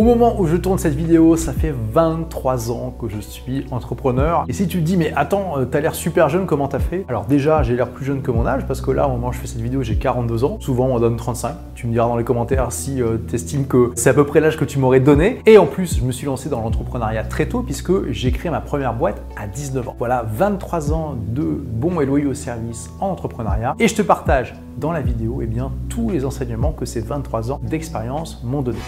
Au moment où je tourne cette vidéo, ça fait 23 ans que je suis entrepreneur. Et si tu te dis, mais attends, euh, t'as l'air super jeune, comment t'as fait? Alors déjà, j'ai l'air plus jeune que mon âge, parce que là, au moment où je fais cette vidéo, j'ai 42 ans. Souvent, on donne 35. Tu me diras dans les commentaires si euh, tu estimes que c'est à peu près l'âge que tu m'aurais donné. Et en plus, je me suis lancé dans l'entrepreneuriat très tôt, puisque j'ai créé ma première boîte à 19 ans. Voilà, 23 ans de bons et loyaux services en entrepreneuriat. Et je te partage dans la vidéo eh bien, tous les enseignements que ces 23 ans d'expérience m'ont donné.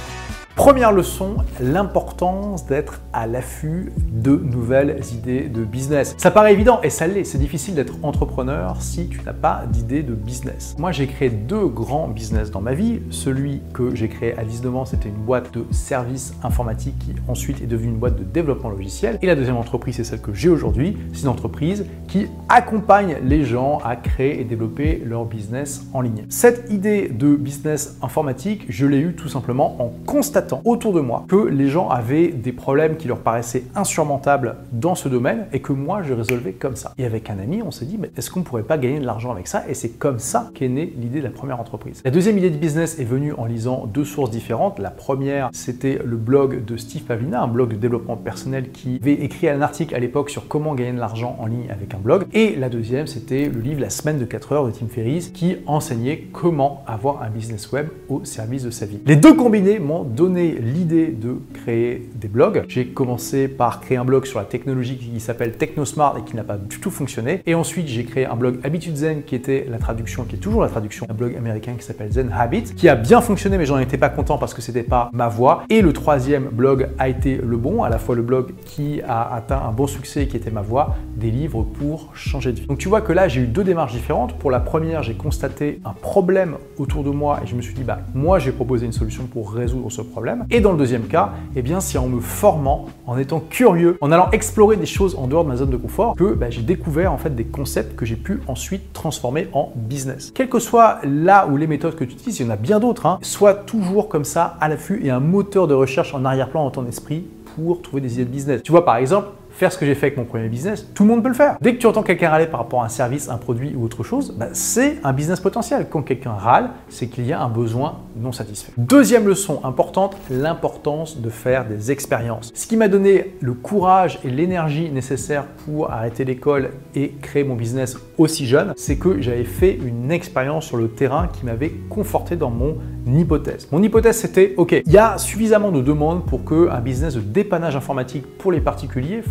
Première leçon, l'importance d'être à l'affût de nouvelles idées de business. Ça paraît évident et ça l'est, c'est difficile d'être entrepreneur si tu n'as pas d'idée de business. Moi j'ai créé deux grands business dans ma vie. Celui que j'ai créé à 19 ans, c'était une boîte de services informatiques qui ensuite est devenue une boîte de développement logiciel. Et la deuxième entreprise, c'est celle que j'ai aujourd'hui. C'est une entreprise qui accompagne les gens à créer et développer leur business en ligne. Cette idée de business informatique, je l'ai eue tout simplement en constatant autour de moi que les gens avaient des problèmes qui leur paraissaient insurmontables dans ce domaine et que moi je résolvais comme ça. Et avec un ami, on s'est dit, mais est-ce qu'on pourrait pas gagner de l'argent avec ça? Et c'est comme ça qu'est née l'idée de la première entreprise. La deuxième idée de business est venue en lisant deux sources différentes. La première, c'était le blog de Steve Pavlina, un blog de développement personnel qui avait écrit un article à l'époque sur comment gagner de l'argent en ligne avec un blog. Et la deuxième, c'était le livre La semaine de 4 heures de Tim Ferriss qui enseignait comment avoir un business web au service de sa vie. Les deux combinés m'ont donné l'idée de créer des blogs. J'ai commencé par créer un blog sur la technologie qui s'appelle TechnoSmart et qui n'a pas du tout fonctionné. Et ensuite, j'ai créé un blog Habitude Zen qui était la traduction, qui est toujours la traduction d'un blog américain qui s'appelle Zen Habit, qui a bien fonctionné, mais j'en étais pas content parce que c'était pas ma voix. Et le troisième blog a été le bon, à la fois le blog qui a atteint un bon succès, qui était ma voix, des livres pour changer de vie. Donc tu vois que là, j'ai eu deux démarches différentes. Pour la première, j'ai constaté un problème autour de moi et je me suis dit, bah, moi, j'ai proposé une solution pour résoudre ce problème. Et dans le deuxième cas, eh bien, c'est en me formant, en étant curieux, en allant explorer des choses en dehors de ma zone de confort, que bah, j'ai découvert en fait des concepts que j'ai pu ensuite transformer en business. Quel que soit là ou les méthodes que tu utilises, il y en a bien d'autres. Hein, sois toujours comme ça à l'affût et un moteur de recherche en arrière-plan dans ton esprit pour trouver des idées de business. Tu vois, par exemple, faire ce que j'ai fait avec mon premier business, tout le monde peut le faire. Dès que tu entends quelqu'un râler par rapport à un service, un produit ou autre chose, bah, c'est un business potentiel. Quand quelqu'un râle, c'est qu'il y a un besoin non satisfait. Deuxième leçon importante, l'importance de faire des expériences. Ce qui m'a donné le courage et l'énergie nécessaires pour arrêter l'école et créer mon business aussi jeune, c'est que j'avais fait une expérience sur le terrain qui m'avait conforté dans mon hypothèse. Mon hypothèse c'était, ok, il y a suffisamment de demandes pour que un business de dépannage informatique pour les particuliers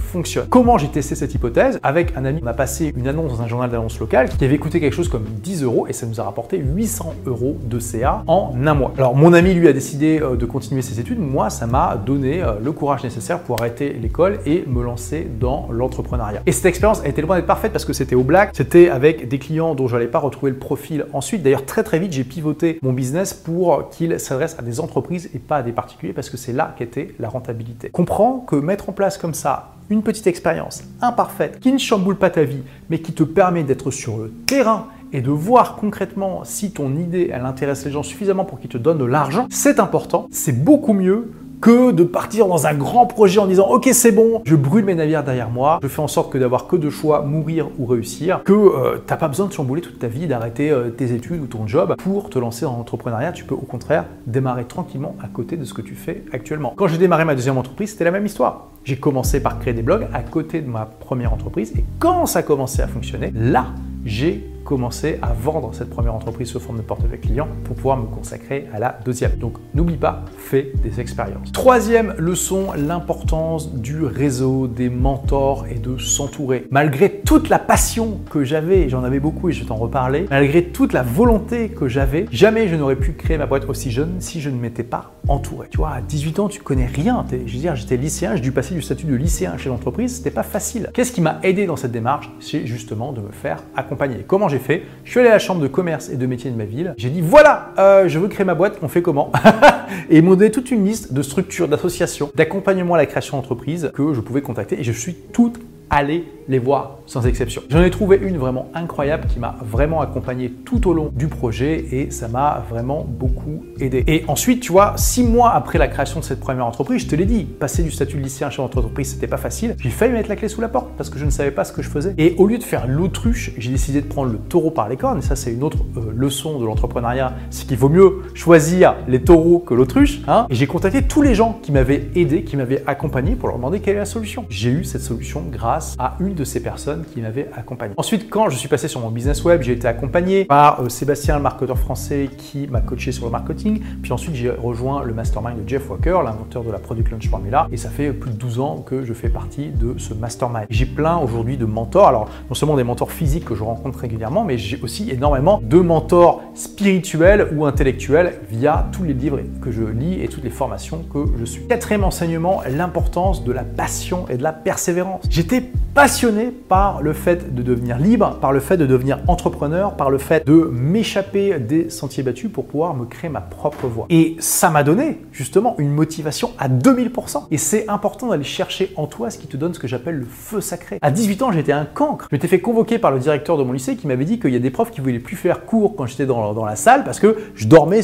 Comment j'ai testé cette hypothèse Avec un ami, on a passé une annonce dans un journal d'annonce local qui avait coûté quelque chose comme 10 euros et ça nous a rapporté 800 euros de CA en un mois. Alors mon ami lui a décidé euh, de continuer ses études, moi ça m'a donné euh, le courage nécessaire pour arrêter l'école et me lancer dans l'entrepreneuriat. Et cette expérience a été loin d'être parfaite parce que c'était au black, c'était avec des clients dont je n'allais pas retrouver le profil ensuite. D'ailleurs très très vite j'ai pivoté mon business pour qu'il s'adresse à des entreprises et pas à des particuliers parce que c'est là qu'était la rentabilité. Comprends que mettre en place comme ça une petite expérience imparfaite qui ne chamboule pas ta vie, mais qui te permet d'être sur le terrain et de voir concrètement si ton idée elle intéresse les gens suffisamment pour qu'ils te donnent de l'argent, c'est important, c'est beaucoup mieux que de partir dans un grand projet en disant ok c'est bon, je brûle mes navires derrière moi, je fais en sorte que d'avoir que deux choix, mourir ou réussir, que euh, t'as pas besoin de chambouler toute ta vie, d'arrêter euh, tes études ou ton job pour te lancer dans l'entrepreneuriat, tu peux au contraire démarrer tranquillement à côté de ce que tu fais actuellement. Quand j'ai démarré ma deuxième entreprise, c'était la même histoire. J'ai commencé par créer des blogs à côté de ma première entreprise et quand ça a commencé à fonctionner, là j'ai commencer à vendre cette première entreprise sous forme de portefeuille client pour pouvoir me consacrer à la deuxième. Donc n'oublie pas, fais des expériences. Troisième leçon, l'importance du réseau, des mentors et de s'entourer. Malgré toute la passion que j'avais, j'en avais beaucoup et je t'en reparler, malgré toute la volonté que j'avais, jamais je n'aurais pu créer ma boîte aussi jeune si je ne m'étais pas entouré. Tu vois, à 18 ans, tu connais rien. Je veux dire, j'étais lycéen, j'ai dû passer du statut de lycéen chez l'entreprise, c'était pas facile. Qu'est-ce qui m'a aidé dans cette démarche? C'est justement de me faire accompagner. Comment j'ai Je suis allé à la chambre de commerce et de métier de ma ville. J'ai dit voilà, euh, je veux créer ma boîte, on fait comment Et ils m'ont donné toute une liste de structures, d'associations, d'accompagnement à la création d'entreprise que je pouvais contacter et je suis tout allez les voir sans exception. J'en ai trouvé une vraiment incroyable qui m'a vraiment accompagné tout au long du projet et ça m'a vraiment beaucoup aidé. Et ensuite, tu vois, six mois après la création de cette première entreprise, je te l'ai dit, passer du statut de lycéen à chef d'entreprise, c'était pas facile. J'ai failli mettre la clé sous la porte parce que je ne savais pas ce que je faisais. Et au lieu de faire l'autruche, j'ai décidé de prendre le taureau par les cornes. Et ça, c'est une autre euh, leçon de l'entrepreneuriat, c'est qu'il vaut mieux choisir les taureaux que l'autruche. Hein et j'ai contacté tous les gens qui m'avaient aidé, qui m'avaient accompagné pour leur demander quelle est la solution. J'ai eu cette solution grâce à une de ces personnes qui m'avait accompagné. Ensuite, quand je suis passé sur mon business web, j'ai été accompagné par euh, Sébastien, le marketeur français, qui m'a coaché sur le marketing. Puis ensuite, j'ai rejoint le mastermind de Jeff Walker, l'inventeur de la Product Launch Formula. Et ça fait plus de 12 ans que je fais partie de ce mastermind. J'ai plein aujourd'hui de mentors. Alors, non seulement des mentors physiques que je rencontre régulièrement, mais j'ai aussi énormément de mentors spirituels ou intellectuels via tous les livres que je lis et toutes les formations que je suis. Quatrième enseignement, l'importance de la passion et de la persévérance. J'étais passionné par le fait de devenir libre, par le fait de devenir entrepreneur, par le fait de m'échapper des sentiers battus pour pouvoir me créer ma propre voie. Et ça m'a donné justement une motivation à 2000%. Et c'est important d'aller chercher en toi ce qui te donne ce que j'appelle le feu sacré. À 18 ans, j'étais un cancre. Je m'étais fait convoquer par le directeur de mon lycée qui m'avait dit qu'il y a des profs qui voulaient plus faire cours quand j'étais dans, la salle parce que je dormais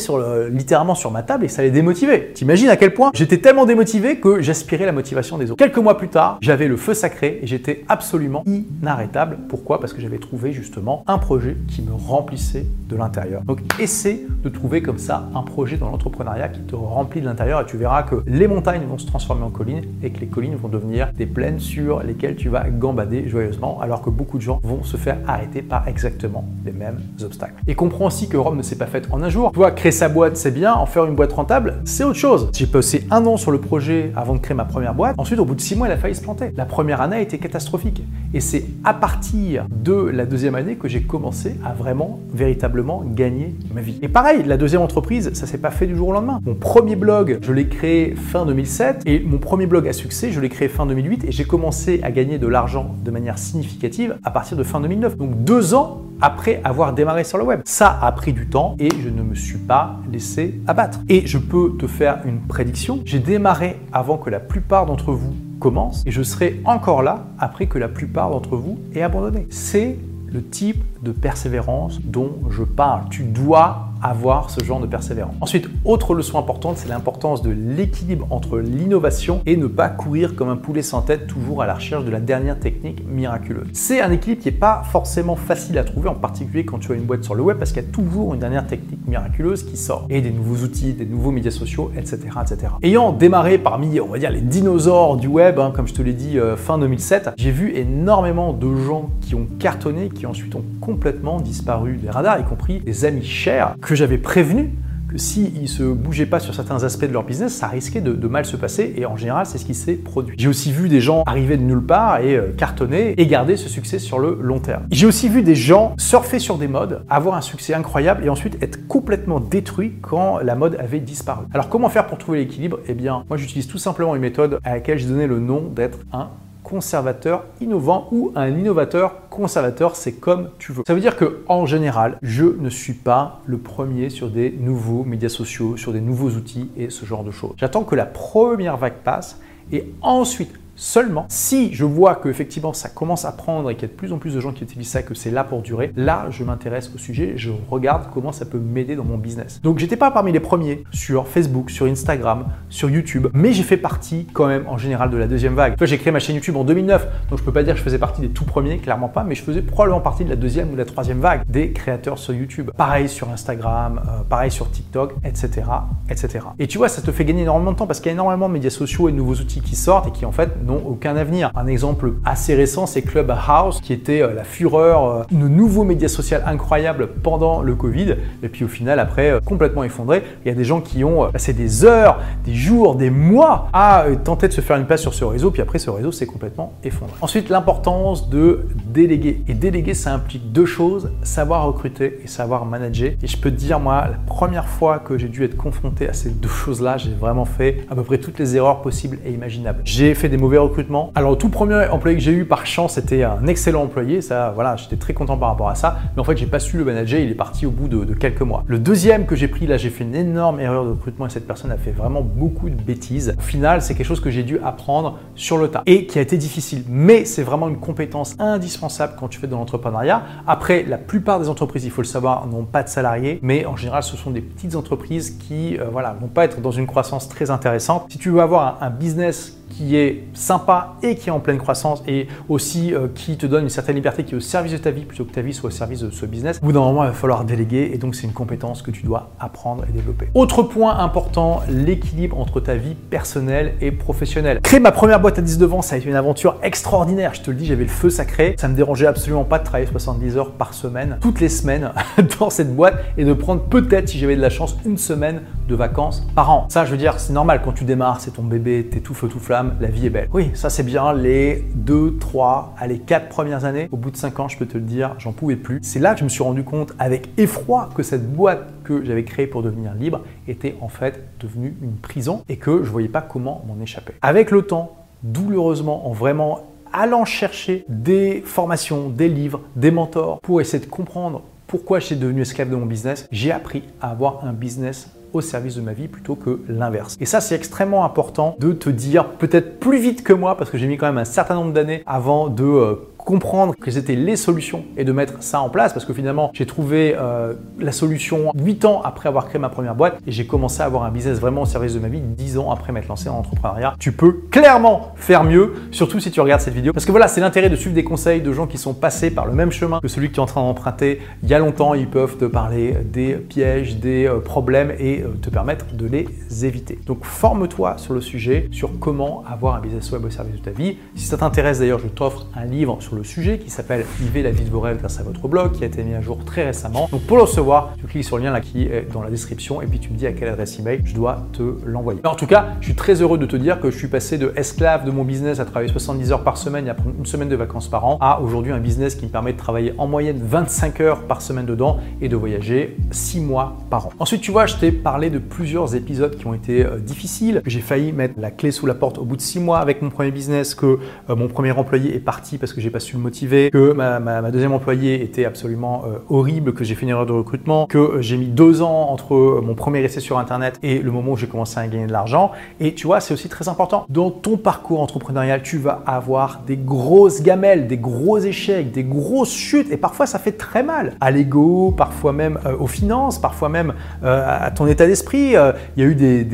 littéralement sur ma table et ça les démotivait. T'imagines à quel point j'étais tellement démotivé que j'aspirais la motivation des autres. Quelques mois plus tard, j'avais le feu sacré et j'étais absolument inarrêtable. Pourquoi? Parce que j'avais trouvé justement un projet qui me remplissait de l'intérieur. Donc essaie de trouver comme ça un projet dans l'entrepreneuriat qui te remplit de l'intérieur et tu verras que les montagnes vont se transformer en collines et que les collines vont devenir des plaines sur lesquelles tu vas gambader joyeusement alors que beaucoup de gens vont se faire arrêter par exactement les mêmes obstacles. Et comprends aussi que Rome ne s'est pas faite en un jour. Tu vois, créer sa boîte, c'est bien, en faire une boîte rentable, c'est autre chose. J'ai passé un an sur le projet avant de créer ma première boîte. Ensuite, au bout de six mois, elle a failli se planter. La première année a été catastrophique. Et c'est à partir de la deuxième année que j'ai commencé à vraiment, véritablement gagner ma vie. Et pareil, la deuxième entreprise, ça s'est pas fait du jour au lendemain. Mon premier blog, je l'ai créé fin 2007 et mon premier blog à succès, je l'ai créé fin 2008 et j'ai commencé à gagner de l'argent de manière significative à partir de fin 2009. Donc deux ans après avoir démarré sur le web. Ça a pris du temps et je ne me suis pas laissé abattre. Et je peux te faire une prédiction. J'ai démarré avant que la plupart d'entre vous commencent et je serai encore là après que la plupart d'entre vous aient abandonné. C'est le type de persévérance dont je parle. Tu dois avoir ce genre de persévérance. Ensuite, autre leçon importante, c'est l'importance de l'équilibre entre l'innovation et ne pas courir comme un poulet sans tête, toujours à la recherche de la dernière technique miraculeuse. C'est un équilibre qui n'est pas forcément facile à trouver, en particulier quand tu as une boîte sur le web, parce qu'il y a toujours une dernière technique miraculeuse qui sort, et des nouveaux outils, des nouveaux médias sociaux, etc. etc. Ayant démarré parmi, on va dire, les dinosaures du web, hein, comme je te l'ai dit, euh, fin 2007, j'ai vu énormément de gens qui ont cartonné, qui ensuite ont complètement disparu des radars, y compris des amis chers que j'avais prévenu que s'ils ne se bougeaient pas sur certains aspects de leur business, ça risquait de, mal se passer et en général, c'est ce qui s'est produit. J'ai aussi vu des gens arriver de nulle part et euh, cartonner et garder ce succès sur le long terme. J'ai aussi vu des gens surfer sur des modes, avoir un succès incroyable et ensuite être complètement détruits quand la mode avait disparu. Alors comment faire pour trouver l'équilibre? Eh bien, moi j'utilise tout simplement une méthode à laquelle j'ai donné le nom d'être un conservateur innovant ou un innovateur conservateur, c'est comme tu veux. Ça veut dire que en général, je ne suis pas le premier sur des nouveaux médias sociaux, sur des nouveaux outils et ce genre de choses. J'attends que la première vague passe et ensuite Seulement, si je vois que effectivement ça commence à prendre et qu'il y a de plus en plus de gens qui utilisent ça, que c'est là pour durer, là je m'intéresse au sujet, je regarde comment ça peut m'aider dans mon business. Donc j'étais pas parmi les premiers sur Facebook, sur Instagram, sur YouTube, mais j'ai fait partie quand même en général de la deuxième vague. Toi j'ai créé ma chaîne YouTube en 2009, donc je peux pas dire que je faisais partie des tout premiers, clairement pas, mais je faisais probablement partie de la deuxième ou de la troisième vague des créateurs sur YouTube. Pareil sur Instagram, euh, pareil sur TikTok, etc., etc. Et tu vois, ça te fait gagner énormément de temps parce qu'il y a énormément de médias sociaux et de nouveaux outils qui sortent et qui en fait n'ont aucun avenir. Un exemple assez récent, c'est Clubhouse, qui était euh, la fureur, euh, une nouveau média social incroyable pendant le Covid, et puis au final, après, euh, complètement effondré. Il y a des gens qui ont passé des heures, des jours, des mois à tenter de se faire une place sur ce réseau, puis après, ce réseau s'est complètement effondré. Ensuite, l'importance de déléguer. Et déléguer, ça implique deux choses, savoir recruter et savoir manager. Et je peux te dire, moi, la première fois que j'ai dû être confronté à ces deux choses-là, j'ai vraiment fait à peu près toutes les erreurs possibles et imaginables. J'ai fait des mauvais recrutement. Alors tout premier employé que j'ai eu par chance c'était un excellent employé, ça voilà, j'étais très content par rapport à ça, mais en fait j'ai pas su le manager, il est parti au bout de, quelques mois. Le deuxième que j'ai pris, là j'ai fait une énorme erreur de recrutement et cette personne a fait vraiment beaucoup de bêtises. Au final c'est quelque chose que j'ai dû apprendre sur le tas et qui a été difficile, mais c'est vraiment une compétence indispensable quand tu fais de l'entrepreneuriat. Après, la plupart des entreprises, il faut le savoir, n'ont pas de salariés, mais en général, ce sont des petites entreprises qui, euh, voilà, vont pas être dans une croissance très intéressante. Si tu veux avoir un business qui est sympa et qui est en pleine croissance et aussi euh, qui te donne une certaine liberté qui est au service de ta vie plutôt que ta vie soit au service de ce business, au bout d'un moment, il va falloir déléguer et donc c'est une compétence que tu dois apprendre et développer. Autre point important, l'équilibre entre ta vie personnelle et professionnelle. Créer ma première boîte à 10 de vente, ça a été une aventure extraordinaire. Je te le dis, j'avais le feu sacré. Ça me dérangeait absolument pas de travailler 70 heures par semaine, toutes les semaines dans cette boîte et de prendre peut-être, si j'avais de la chance, une semaine de vacances par an. Ça, je veux dire, c'est normal quand tu démarres, c'est ton bébé, t'es tout feu tout flamme, la vie est belle. Oui, ça c'est bien les 2, 3, allez 4 premières années. Au bout de 5 ans, je peux te le dire, j'en pouvais plus. C'est là que je me suis rendu compte avec effroi que cette boîte que j'avais créée pour devenir libre était en fait devenue une prison et que je voyais pas comment m'en échapper. Avec le temps, douloureusement, en vraiment allant chercher des formations, des livres, des mentors pour essayer de comprendre pourquoi j'étais devenu esclave de mon business, j'ai appris à avoir un business au service de ma vie plutôt que l'inverse. Et ça, c'est extrêmement important de te dire peut-être plus vite que moi, parce que j'ai mis quand même un certain nombre d'années avant de euh, comprendre que c'était les solutions et de mettre ça en place parce que finalement j'ai trouvé euh, la solution 8 ans après avoir créé ma première boîte et j'ai commencé à avoir un business vraiment au service de ma vie 10 ans après m'être lancé en entrepreneuriat. Tu peux clairement faire mieux, surtout si tu regardes cette vidéo. Parce que voilà, c'est l'intérêt de suivre des conseils de gens qui sont passés par le même chemin que celui que tu es en train d'emprunter il y a longtemps. Ils peuvent te parler des pièges, des euh, problèmes et euh, te permettre de les éviter. Donc forme-toi sur le sujet, sur comment avoir un business web au service de ta vie. Si ça t'intéresse d'ailleurs, je t'offre un livre sur le sujet qui s'appelle Vivez la vie de vos rêves grâce à votre blog qui a été mis à jour très récemment. Donc pour le recevoir, tu cliques sur le lien là qui est dans la description et puis tu me dis à quelle adresse email je dois te l'envoyer. En tout cas, je suis très heureux de te dire que je suis passé de esclave de mon business à travailler 70 heures par semaine et à prendre une semaine de vacances par an à aujourd'hui un business qui me permet de travailler en moyenne 25 heures par semaine dedans et de voyager 6 mois par an. Ensuite, tu vois, je t'ai parlé de plusieurs épisodes qui ont été euh, difficiles, j'ai failli mettre la clé sous la porte au bout de 6 mois avec mon premier business, que euh, mon premier employé est parti parce que j'ai pas su motiver, que ma, deuxième employée était absolument euh, horrible, que j'ai fait une erreur de recrutement, que euh, j'ai mis deux ans entre euh, mon premier essai sur Internet et le moment où j'ai commencé à gagner de l'argent. Et tu vois, c'est aussi très important. Dans ton parcours entrepreneurial, tu vas avoir des grosses gamelles, des gros échecs, des grosses chutes, et parfois ça fait très mal à l'ego, parfois même aux finances, parfois même à ton état d'esprit. Il y a eu des,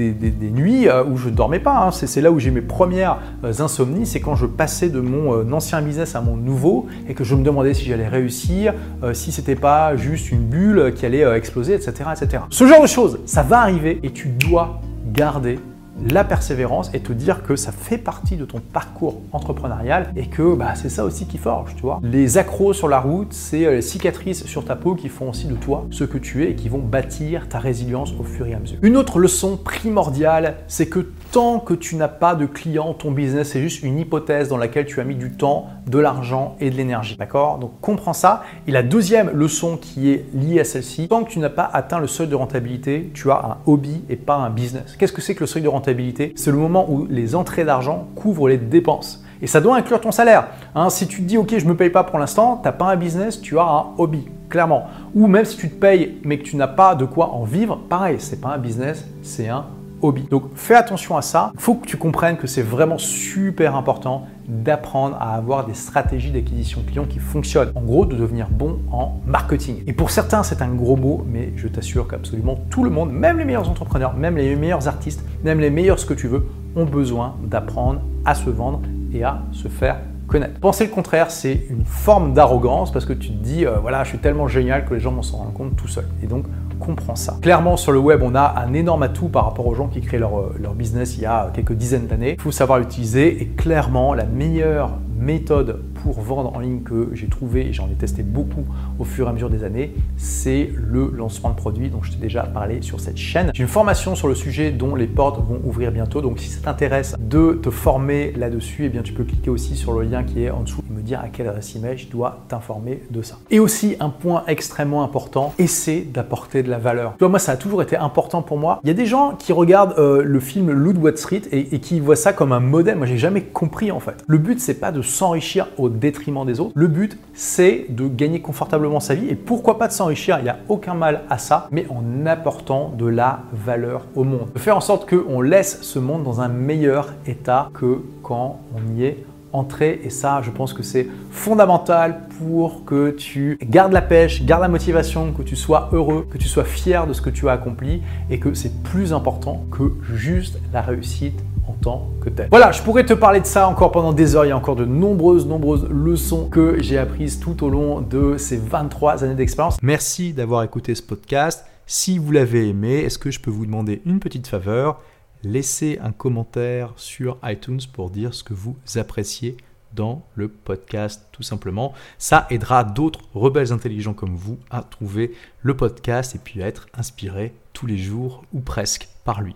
nuits où je ne dormais pas. Hein. C'est là où j'ai mes premières insomnies, c'est quand je passais de mon ancien business à mon nouveau et que je me demandais si j'allais réussir, euh, si c'était pas juste une bulle qui allait euh, exploser, etc., etc. Ce genre de choses, ça va arriver et tu dois garder la persévérance et te dire que ça fait partie de ton parcours entrepreneurial et que bah, c'est ça aussi qui forge, tu vois. Les accros sur la route, c'est euh, les cicatrices sur ta peau qui font aussi de toi ce que tu es et qui vont bâtir ta résilience au fur et à mesure. Une autre leçon primordiale, c'est que tant que tu n'as pas de clients, ton business est juste une hypothèse dans laquelle tu as mis du temps, de l'argent et de l'énergie. D'accord? Donc comprends ça. Et la deuxième leçon qui est liée à celle-ci, tant que tu n'as pas atteint le seuil de rentabilité, tu as un hobby et pas un business. Qu'est-ce que c'est que le seuil de rentabilité? C'est le moment où les entrées d'argent couvrent les dépenses. Et ça doit inclure ton salaire. Hein, si tu te dis, OK, je ne me paye pas pour l'instant, tu n'as pas un business, tu as un hobby, clairement. Ou même si tu te payes mais que tu n'as pas de quoi en vivre, pareil, c'est pas un business, c'est un donc fais attention à ça. Il faut que tu comprennes que c'est vraiment super important d'apprendre à avoir des stratégies d'acquisition client qui fonctionnent. En gros, de devenir bon en marketing. Et pour certains, c'est un gros mot, mais je t'assure qu'absolument tout le monde, même les meilleurs entrepreneurs, même les meilleurs artistes, même les meilleurs ce que tu veux, ont besoin d'apprendre à se vendre et à se faire connaître. Penser le contraire, c'est une forme d'arrogance parce que tu te dis, euh, voilà, je suis tellement génial que les gens m'en s'en rendent compte tout seul. Et donc, comprend ça. Clairement, sur le web, on a un énorme atout par rapport aux gens qui créent leur, euh, business il y a quelques dizaines d'années. Il faut savoir l'utiliser et clairement, la meilleure méthode pour vendre en ligne que j'ai trouvé, et j'en ai testé beaucoup au fur et à mesure des années, c'est le lancement de produits dont je t'ai déjà parlé sur cette chaîne. J'ai une formation sur le sujet dont les portes vont ouvrir bientôt, donc si ça t'intéresse de te former là-dessus, eh bien tu peux cliquer aussi sur le lien qui est en dessous et me dire à quelle adresse email je dois t'informer de ça. Et aussi un point extrêmement important, essaie d'apporter de la valeur. Tu vois, moi ça a toujours été important pour moi. Il y a des gens qui regardent euh, le film Loot Wall Street et, et qui voient ça comme un modèle. Moi j'ai jamais compris en fait. Le but c'est pas de s'enrichir au détriment des autres. Le but c'est de gagner confortablement sa vie et pourquoi pas de s'enrichir, il n'y a aucun mal à ça, mais en apportant de la valeur au monde. De faire en sorte qu'on laisse ce monde dans un meilleur état que quand on y est entré. Et ça, je pense que c'est fondamental pour que tu gardes la pêche, gardes la motivation, que tu sois heureux, que tu sois fier de ce que tu as accompli et que c'est plus important que juste la réussite Voilà, je pourrais te parler de ça encore pendant des heures. Il y a encore de nombreuses, nombreuses leçons que j'ai apprises tout au long de ces 23 années d'expérience. Merci d'avoir écouté ce podcast. Si vous l'avez aimé, est-ce que je peux vous demander une petite faveur? Laissez un commentaire sur iTunes pour dire ce que vous appréciez dans le podcast tout simplement. Ça aidera d'autres rebelles intelligents comme vous à trouver le podcast et puis à être inspirés tous les jours ou presque par lui.